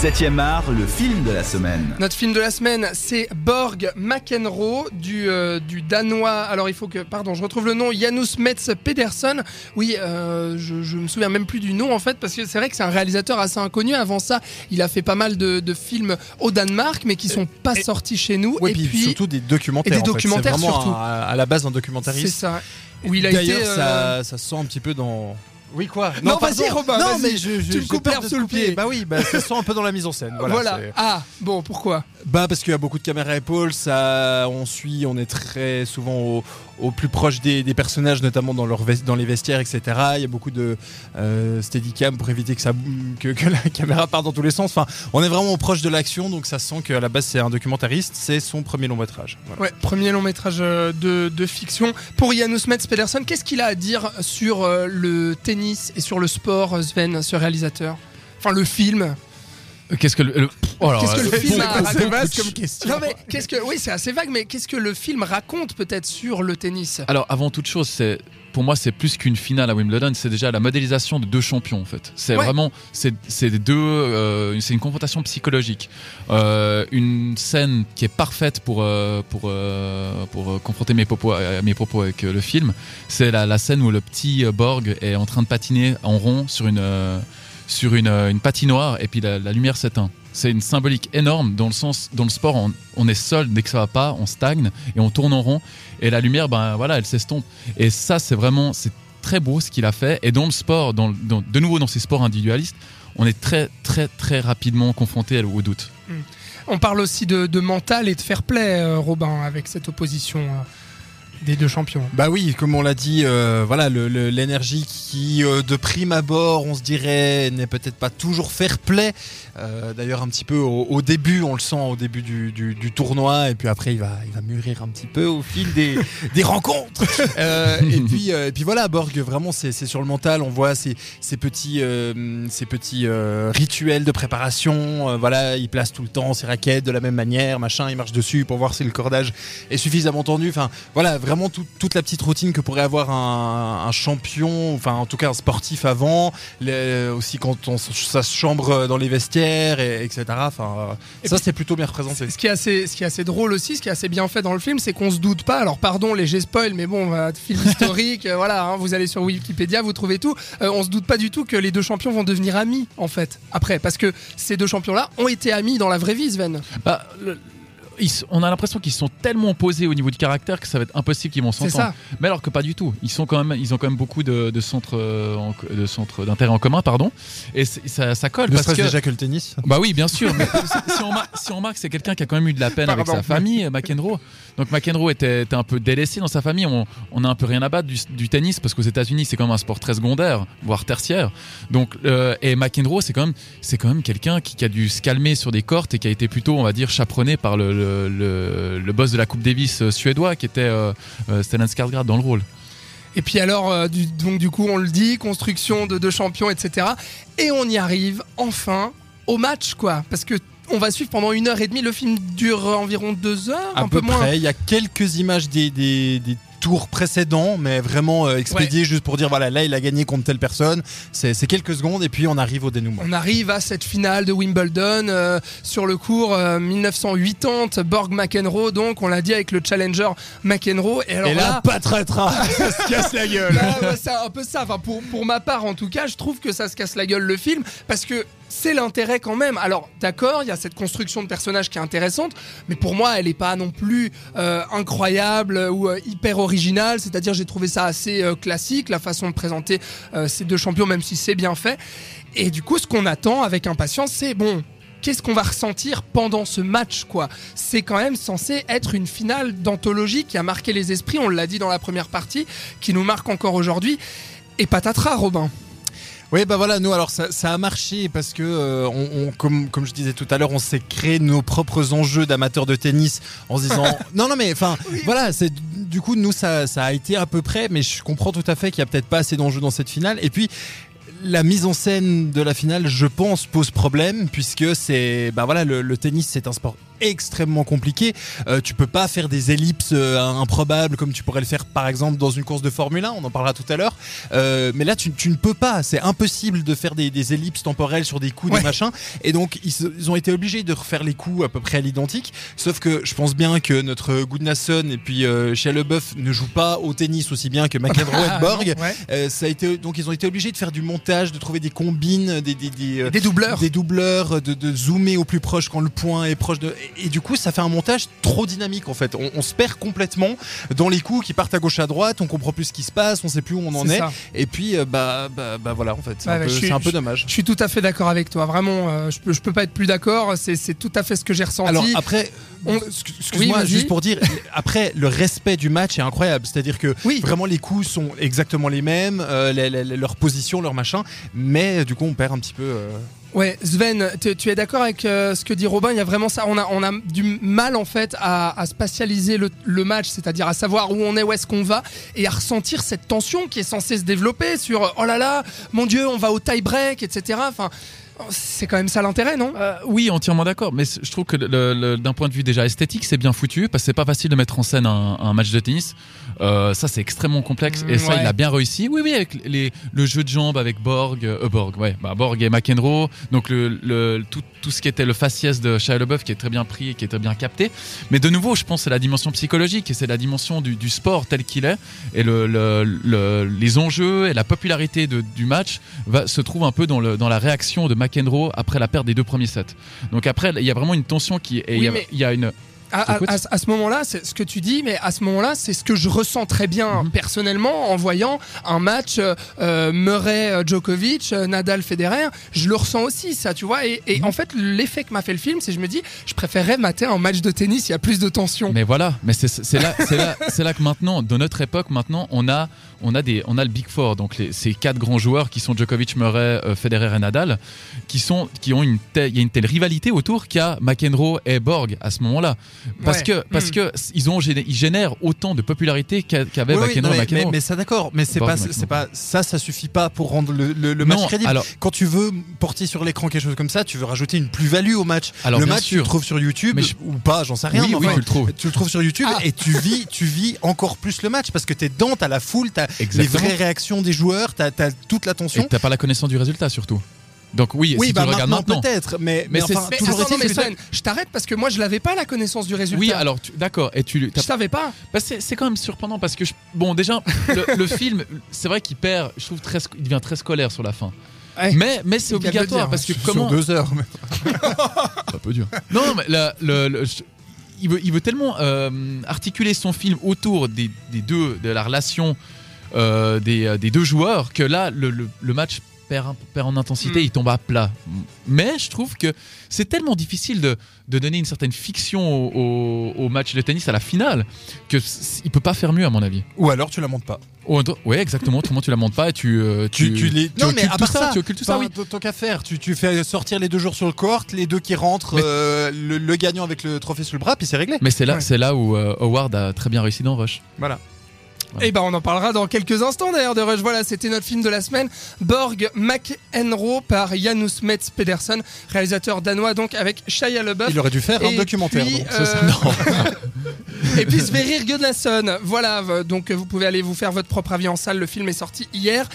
7ème art, le film de la semaine. Notre film de la semaine, c'est Borg McEnroe du, euh, du danois. Alors il faut que, pardon, je retrouve le nom, Janus Metz Pedersen. Oui, euh, je, je me souviens même plus du nom en fait, parce que c'est vrai que c'est un réalisateur assez inconnu. Avant ça, il a fait pas mal de, de films au Danemark, mais qui sont pas et- sortis chez nous. Ouais, et puis, puis, surtout des documentaires. et des en fait. documentaires C'est vraiment surtout. À, à la base un c'est documentariste. ça. Où il a été. D'ailleurs, euh, ça, ça sent un petit peu dans. Oui quoi Non, vas-y, Robin, Non mais je, je Tu me coupes sous le pied. Bah oui, bah, ça sent un peu dans la mise en scène. Voilà. Voilà. Ah, bon, pourquoi? Bah parce qu'il y a beaucoup de caméras épaules, ça, on suit, on est très souvent au, au plus proche des, des personnages, notamment dans, leur dans les vestiaires, etc. Il y a beaucoup de euh, steadicam pour éviter que, ça, que, que la caméra parte dans tous les sens. Enfin, on est vraiment proche de l'action, donc ça sent qu'à la base c'est un documentariste, c'est son premier long métrage. Voilà. Ouais, premier long métrage euh, de, de fiction. Pour Janus Metz Pedersen, qu'est-ce qu'il a à dire sur euh, le tennis? Et sur le sport, euh, Sven, ce réalisateur Enfin, le film. Qu'est-ce que le, le- oh, alors, Qu'est-ce que le euh, film a C'est vaste comme question. Non mais qu'est-ce que oui c'est assez vague mais qu'est-ce que le film raconte peut-être sur le tennis? Alors avant toute chose, c'est pour moi c'est plus qu'une finale à Wimbledon, c'est déjà la modélisation de deux champions en fait. C'est Ouais. vraiment c'est deux euh, c'est une confrontation psychologique, Euh, une scène qui est parfaite pour euh, pour euh, pour euh, confronter mes propos euh, mes propos avec euh, le film. C'est la, la scène où le petit euh, Borg est en train de patiner en rond sur une euh, sur une, euh, une patinoire et puis la, lumière s'éteint. C'est une symbolique énorme dans le sens, dans le sport, on, est seul dès que ça va pas, on stagne et on tourne en rond et la lumière, ben voilà, elle s'estompe. Et ça, c'est vraiment, c'est très beau ce qu'il a fait. Et dans le sport, dans, de nouveau dans ces sports individualistes, on est très très très rapidement confronté au doute. On parle aussi de, de mental et de fair play, euh, Robin, avec cette opposition euh, des deux champions. Bah oui, comme on l'a dit, euh, voilà, l'énergie qui, euh, de prime abord, on se dirait, n'est peut-être pas toujours fair play. Euh, D'ailleurs, un petit peu au, au début, on le sent au début du, du- du tournoi, et puis après, il va, il va mûrir un petit peu au fil des, des rencontres. Et puis, et puis voilà, Borg, vraiment, c'est sur le mental. On voit ces, ces petits, ces petits rituels de préparation. Voilà, il place tout le temps ses raquettes de la même manière, machin. Il marche dessus pour voir si le cordage est suffisamment tendu. Enfin, voilà, vraiment tout- toute la petite routine que pourrait avoir un, un champion, enfin en tout cas un sportif avant, les- aussi quand on, ça se chambre dans les vestiaires, et, etc. Enfin, Et ça c'est plutôt bien représenté. Ce qui est assez, ce qui est assez drôle aussi, ce qui est assez bien fait dans le film, c'est qu'on se doute pas. Alors pardon, léger spoil, mais bon, euh, film historique, euh, voilà, hein, vous allez sur Wikipédia, vous trouvez tout. Euh, on se doute pas du tout que les deux champions vont devenir amis en fait après, parce que ces deux champions-là ont été amis dans la vraie vie, Sven. Bah, le- ils on a l'impression qu'ils sont tellement opposés au niveau du caractère que ça va être impossible qu'ils vont C'est s'entendre. ça. Mais alors que pas du tout. Ils sont quand même, ils ont quand même beaucoup de, de centres, euh, en- de centres d'intérêt en commun, pardon. Et ça, ça colle Ne parce que. déjà que le tennis. Bah oui, bien sûr. Mais si, on si on remarque, c'est quelqu'un qui a quand même eu de la peine avec sa famille, euh, McEnroe. Donc McEnroe était, était un peu délaissé dans sa famille. On, on a un peu rien à battre du, du tennis parce qu'aux États-Unis, c'est quand même un sport très secondaire, voire tertiaire. Donc euh, et McEnroe, c'est quand même, c'est quand même quelqu'un qui, qui a dû se calmer sur des cortes et qui a été plutôt, on va dire, chaperonné par le, le, le- le boss de la Coupe Davis euh, suédois, qui était euh, euh, Stellan Skarsgård dans le rôle. Et puis alors, euh, du- donc du coup, on le dit, construction de deux champions, etc. Et on y arrive enfin au match, quoi, parce que on va suivre pendant une heure et demie. Le film dure environ deux heures, À un peu peu moins. Il y a quelques images des, des, des tours précédents, mais vraiment euh, expédiés juste pour dire voilà, là il a gagné contre telle personne. C'est quelques secondes et puis on arrive au dénouement. On arrive à cette finale de Wimbledon euh, sur le cours euh, 1980, Borg McEnroe, donc on l'a dit avec le challenger McEnroe. Et alors et là, pas très ça se casse la gueule. C'est un peu ça. Enfin, pour, pour ma part, en tout cas, je trouve que ça se casse la gueule le film parce que c'est l'intérêt quand même. Alors, d'accord, il y a cette construction de personnage qui est intéressante, mais pour moi, elle n'est pas non plus euh, incroyable ou euh, hyper originale. C'est-à-dire, j'ai trouvé ça assez euh, classique, la façon de présenter ces deux champions, même si c'est bien fait. Et du coup, ce qu'on attend avec impatience, c'est bon. Qu'est-ce qu'on va ressentir pendant ce match, quoi? C'est quand même censé être une finale d'anthologie qui a marqué les esprits. On l'a dit dans la première partie, qui nous marque encore aujourd'hui. Et patatras, Robin. Oui, bah voilà, nous alors ça, ça a marché parce que euh, on, on- comme comme je disais tout à l'heure, on s'est créé nos propres enjeux d'amateurs de tennis en se disant non non mais enfin voilà, c'est du coup nous ça ça a été à peu près, mais je comprends tout à fait qu'il y a peut-être pas assez d'enjeux dans cette finale. Et puis la mise en scène de la finale, je pense, pose problème puisque c'est bah voilà le, le tennis c'est un sport extrêmement compliqué. Euh, tu peux pas faire des ellipses euh, improbables comme tu pourrais le faire par exemple dans une course de Formule 1, on en parlera tout à l'heure. Euh, mais là, tu, tu ne peux pas, c'est impossible de faire des, des ellipses temporelles sur des coups, Ouais. des machins. Et donc, ils, ont été obligés de refaire les coups à peu près à l'identique. Sauf que je pense bien que notre Goodnasson et puis euh, Shia LaBeouf ne jouent pas au tennis aussi bien que McEnroe et Borg. Ouais. Euh, ça a été, donc ils ont été obligés de faire du montage, de trouver des combines, des, des, des, euh, Des doubleurs. des doubleurs, de, de zoomer au plus proche quand le point est proche de. Et, et du coup, ça fait un montage trop dynamique en fait. On, on se perd complètement dans les coups qui partent à gauche à droite. On comprend plus ce qui se passe, on sait plus où on en est. Et puis, euh, bah, bah, bah voilà en fait. C'est Ouais, un, ouais, peu, un dommage. Je suis tout à fait d'accord avec toi. Vraiment, euh, je, peux, je peux pas être plus d'accord. C'est tout à fait ce que j'ai ressenti. Alors après, On- excuse-moi, Oui, juste pour dire, après le respect du match est incroyable. C'est-à-dire que Oui. vraiment les coups sont exactement les mêmes, euh, les- les- les- leur position, leur machin, mais du coup on perd un petit peu. Ouais, Sven, tu, es d'accord avec euh, ce que dit Robin? Il y a vraiment ça. On a, on a du mal en fait à, spatialiser le, match, c'est-à-dire à savoir où on est, où est-ce qu'on va, et à ressentir cette tension qui est censée se développer sur oh là là, mon Dieu, on va au tie break, etc. Enfin, c'est quand même ça l'intérêt, non? Euh, oui, entièrement d'accord. Mais je trouve que le- le- d'un point de vue déjà esthétique, c'est bien foutu parce que c'est pas facile de mettre en scène un, un match de tennis. Euh, ça, c'est extrêmement complexe et ça, Ouais. il a bien réussi. Oui, oui, avec les, le jeu de jambes avec Borg, euh, Borg, ouais, bah, Borg et McEnroe. Donc le, tout, tout ce qui était le faciès de Shia LaBeouf qui est très bien pris et qui est très bien capté. Mais de nouveau, je pense que c'est la dimension psychologique et c'est la dimension du, du sport tel qu'il est et le, le- le- les enjeux et la popularité de- du match va, se trouve un peu dans, dans la réaction de McEnroe après la perte des deux premiers sets. Donc après, il y a vraiment une tension qui Oui, il y a- mais- il y a une À, ce moment-là, c'est ce que tu dis, mais à ce moment-là, c'est ce que je ressens très bien Mhm. personnellement en voyant un match euh, euh, Murray-Djokovic, euh, Nadal-Federer. Je le ressens aussi, ça, tu vois. Et, et Mhm. en fait, l'effet que m'a fait le film, c'est que je me dis, je préférerais mater un match de tennis, il y a plus de tension. Mais voilà, mais c'est là, que maintenant, dans notre époque, maintenant, on a, on a des, on a le Big Four, donc les, ces quatre grands joueurs qui sont Djokovic, Murray, euh, Federer et Nadal, qui sont, qui ont une telle, il y a une telle rivalité autour qu'il y a McEnroe et Borg à ce moment-là, parce Ouais. que, parce Mm. que ils ont, ils génèrent autant de popularité qu'a- qu'avait Oui, oui, mais, mais- mais ça d'accord, mais c'est pas, c'est pas ça, ça suffit pas pour rendre le, le- le match non, crédible. alors, Quand tu veux porter sur l'écran quelque chose comme ça, tu veux rajouter une plus-value au match. alors le match, tu le trouves sur YouTube Mais je- ou pas, j'en sais rien. oui, enfin, tu le trouves. tu le trouves sur YouTube Ah. et tu vis, tu vis encore plus le match parce que t'es dedans, t'as la foule, t'as les vraies réactions des joueurs, t'as as toute Et l'attention. t'as pas la connaissance du résultat surtout. Donc oui, Oui, si bah tu regardes maintenant, peut-être, mais, mais, Mais c'est- enfin, Mais toujours attends, non, est-il mais que- Sven, je t'arrête parce que moi, je l'avais pas la connaissance du résultat. Oui, alors d'accord. Et tu, je savais pas. Bah, c'est c'est quand même surprenant parce que je- bon déjà le, le film c'est vrai qu'il perd je trouve très il devient très scolaire sur la fin Ouais. mais mais c'est obligatoire dire, parce que sur comment deux heures. mais- un peu dur non mais la- le, le- je- il veut il veut tellement euh, articuler son film autour des, des deux de la relation euh, des, euh, des deux joueurs que là le, le- le match perd, en intensité Mm. il tombe à plat mais je trouve que c'est tellement difficile de, de donner une certaine fiction au, au- au match de tennis à la finale que il peut pas faire mieux à mon avis Ou alors tu la montes pas. Oh, ouais, exactement. Autrement, tu la montes pas et tu. euh, Tu, tu les... tu occultes tout ça, tu occultes tout ça, oui. Tant qu'à faire, tu, tu fais sortir les deux joueurs sur le court, les deux qui rentrent, Mais- euh, le, le gagnant avec le trophée sous le bras, puis c'est réglé. Mais c'est là, Ouais. c'est là où euh, Howard a très bien réussi dans Rush. Voilà. Et ben on en parlera dans quelques instants d'ailleurs de Rush. Voilà, c'était notre film de la semaine. Borg McEnroe par Janus Metz Pedersen, réalisateur danois donc avec Shia LaBeouf. Il aurait dû faire un documentaire. puis, donc, euh. Et puis Sverrir Gudnason. Voilà, v- donc vous pouvez aller vous faire votre propre avis en salle. Le film est sorti hier.